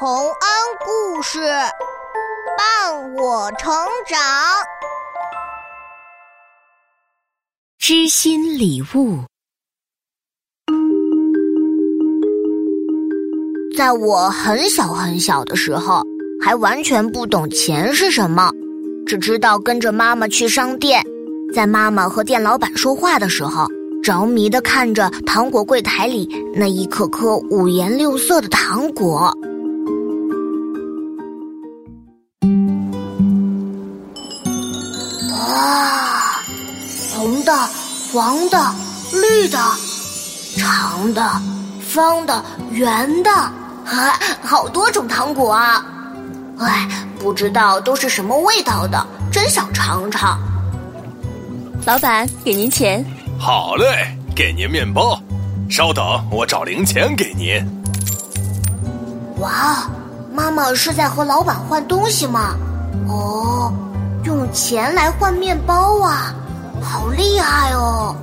洪恩故事伴我成长，知心礼物。在我很小很小的时候，还完全不懂钱是什么，只知道跟着妈妈去商店，在妈妈和店老板说话的时候，着迷的看着糖果柜台里那一颗颗五颜六色的糖果。红的、黄的、绿的、长的、方的、圆的。啊，好多种糖果啊！哎，不知道都是什么味道的，真想尝尝。老板，给您钱。好嘞，给您面包。稍等，我找零钱给您。哇，妈妈是在和老板换东西吗？哦，用钱来换面包啊，好厉害哦！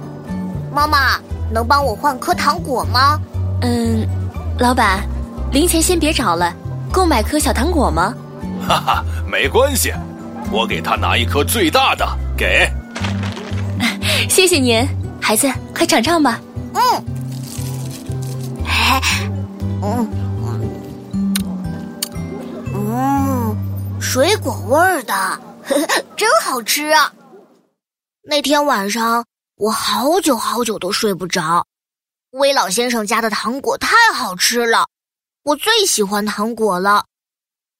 妈妈，能帮我换颗糖果吗？嗯，老板。零钱先别找了，够买颗小糖果吗？哈哈，没关系，我给他拿一颗最大的，给。谢谢您，孩子，快尝尝吧。嗯，哎，嗯，嗯，水果味儿的，呵呵，真好吃啊！那天晚上我好久好久都睡不着，威老先生家的糖果太好吃了。我最喜欢糖果了，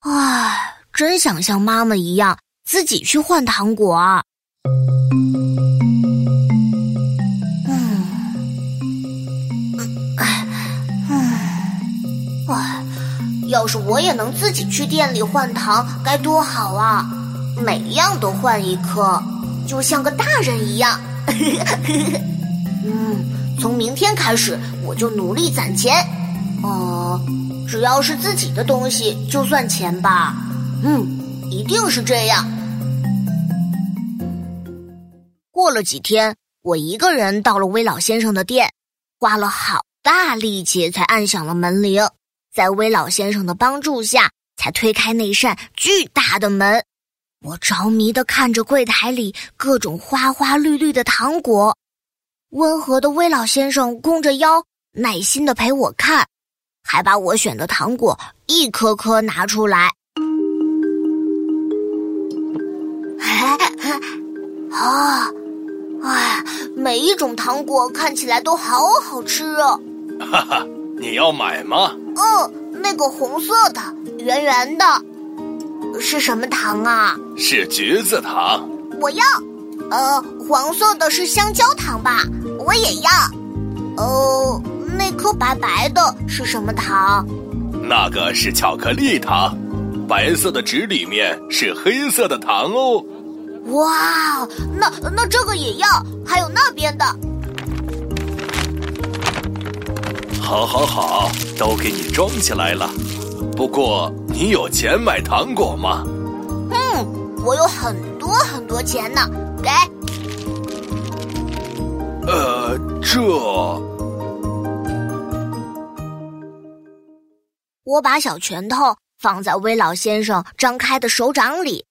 唉，真想像妈妈一样自己去换糖果啊！嗯，唉，唉，要是我也能自己去店里换糖，该多好啊！每样都换一颗，就像个大人一样。嗯，从明天开始，我就努力攒钱。哦。只要是自己的东西，就算钱吧。嗯，一定是这样。过了几天，我一个人到了威老先生的店，花了好大力气才按响了门铃。在威老先生的帮助下，才推开那扇巨大的门。我着迷的看着柜台里各种花花绿绿的糖果，温和的威老先生弓着腰，耐心的陪我看。还把我选的糖果一颗颗拿出来，啊，哎，每一种糖果看起来都好好吃哦。哈哈，你要买吗？嗯，那个红色的，圆圆的，是什么糖啊？是橘子糖。我要。呃，黄色的是香蕉糖吧？我也要。哦。那颗白白的是什么糖？那个是巧克力糖，白色的纸里面是黑色的糖哦。哇，那那这个也要，还有那边的。好，好，好，都给你装起来了。不过你有钱买糖果吗？嗯，我有很多很多钱呢，给。呃，这。我把小拳头放在威老先生张开的手掌里，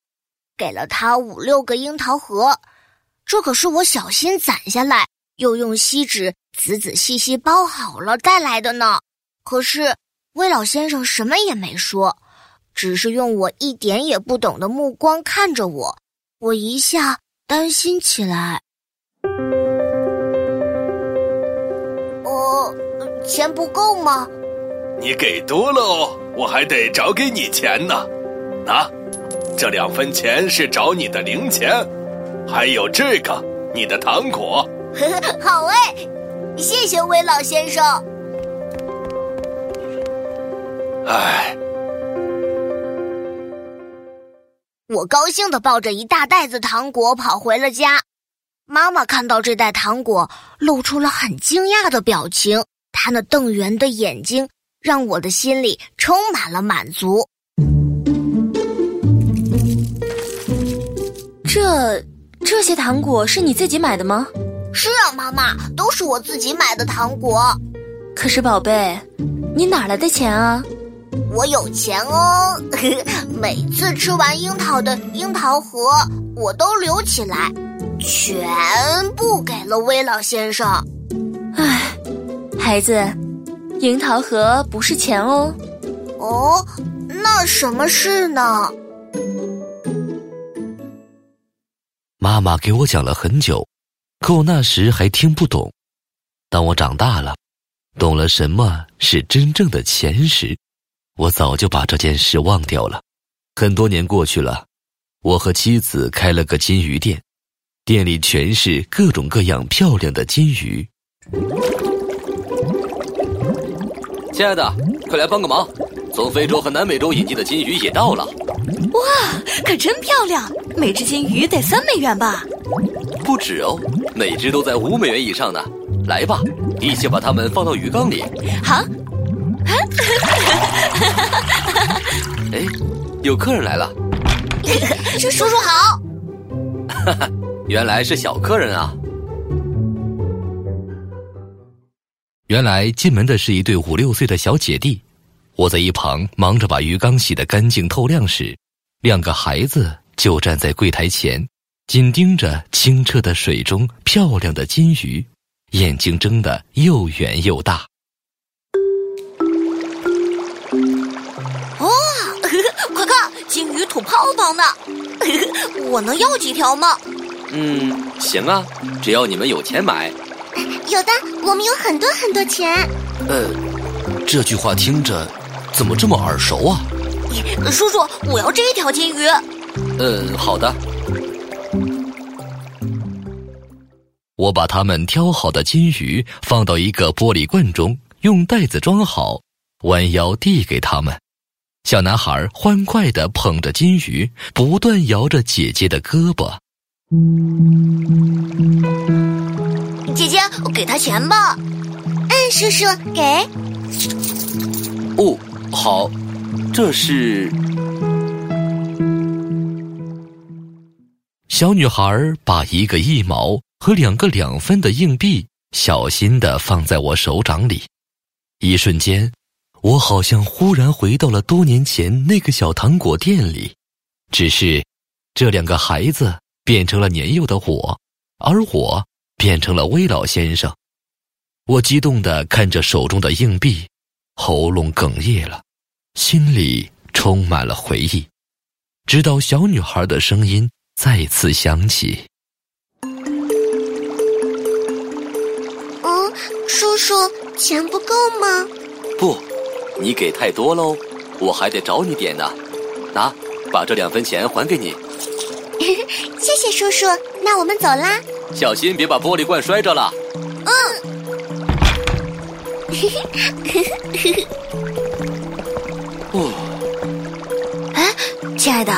给了他五六个樱桃核。这可是我小心攒下来，又用锡纸仔仔细细包好了带来的呢。可是威老先生什么也没说，只是用我一点也不懂的目光看着我。我一下担心起来。哦，钱不够吗？你给多了哦，我还得找给你钱呢。拿，这两分钱是找你的零钱，还有这个你的糖果。好哎，谢谢威老先生。哎，我高兴的抱着一大袋子糖果跑回了家。妈妈看到这袋糖果，露出了很惊讶的表情，她那瞪圆的眼睛。让我的心里充满了满足。这这些糖果是你自己买的吗？是啊，妈妈，都是我自己买的糖果。可是，宝贝，你哪来的钱啊？我有钱哦，每次吃完樱桃的樱桃核，我都留起来，全部给了威老先生。唉，孩子，樱桃核不是钱哦。哦，那什么事呢？妈妈给我讲了很久，可我那时还听不懂。当我长大了，懂了什么是真正的钱时，我早就把这件事忘掉了。很多年过去了，我和妻子开了个金鱼店，店里全是各种各样漂亮的金鱼。亲爱的，快来帮个忙！从非洲和南美洲引进的金鱼也到了。哇，可真漂亮！每只金鱼得三美元吧？不止哦，每只都在五美元以上呢。来吧，一起把它们放到鱼缸里。好。哎，有客人来了。叔叔好。哈哈，原来是小客人啊。原来进门的是一对五六岁的小姐弟。我在一旁忙着把鱼缸洗得干净透亮时，两个孩子就站在柜台前，紧盯着清澈的水中漂亮的金鱼，眼睛睁得又圆又大。金鱼吐泡泡呢！我能要几条吗？嗯，行啊，只要你们有钱买。有的，我们有很多很多钱。呃，这句话听着。怎么这么耳熟啊？叔叔，我要这条金鱼。嗯，好的。我把他们挑好的金鱼放到一个玻璃罐中，用袋子装好，弯腰递给他们。小男孩欢快地捧着金鱼，不断摇着姐姐的胳膊。姐姐，我给他钱吧。嗯，叔叔，给。哦。好，这是小女孩把一个一毛和两个两分的硬币小心的放在我手掌里，一瞬间，我好像忽然回到了多年前那个小糖果店里，只是这两个孩子变成了年幼的我，而我变成了威老先生。我激动的看着手中的硬币，喉咙哽咽了。心里充满了回忆，直到小女孩的声音再次响起。嗯，叔叔，钱不够吗？不，你给太多喽，我还得找你点呢。拿，把这两分钱还给你。谢谢叔叔，那我们走啦。小心别把玻璃罐摔着了。嗯。哦，哎，亲爱的，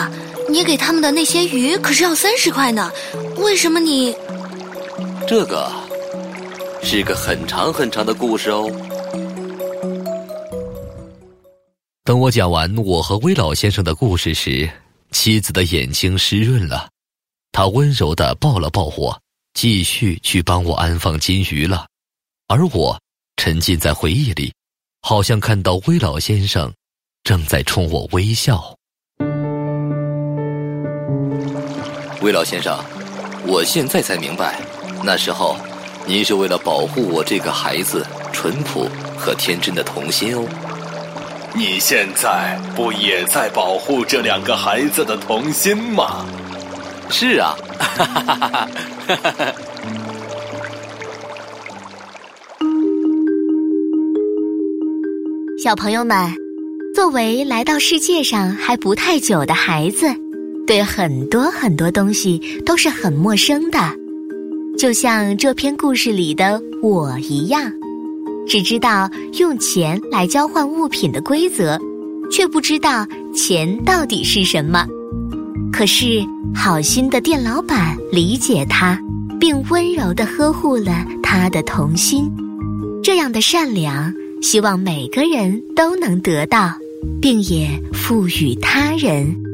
你给他们的那些鱼可是要三十块呢，为什么你？这个是个很长很长的故事哦。等我讲完我和威老先生的故事时，妻子的眼睛湿润了，她温柔的抱了抱我，继续去帮我安放金鱼了，而我沉浸在回忆里，好像看到威老先生。正在冲我微笑，威老先生，我现在才明白，那时候您是为了保护我这个孩子淳朴和天真的童心哦。你现在不也在保护这两个孩子的童心吗？是啊，哈哈哈哈哈哈！小朋友们。作为来到世界上还不太久的孩子，对很多很多东西都是很陌生的，就像这篇故事里的我一样，只知道用钱来交换物品的规则，却不知道钱到底是什么。可是好心的店老板理解他，并温柔的呵护了他的童心。这样的善良，希望每个人都能得到。并也赋予他人。